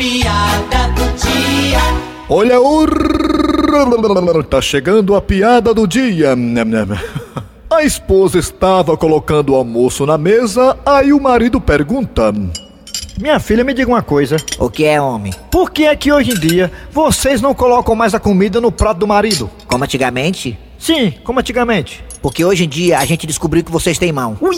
piada do dia. Olha o. Tá chegando a piada do dia. A esposa estava colocando o almoço na mesa, aí o marido pergunta: Minha filha, me diga uma coisa. O que é, homem? Por que é que hoje em dia vocês não colocam mais a comida no prato do marido? Como antigamente? Sim, como antigamente. Porque hoje em dia a gente descobriu que vocês têm mão. Ui!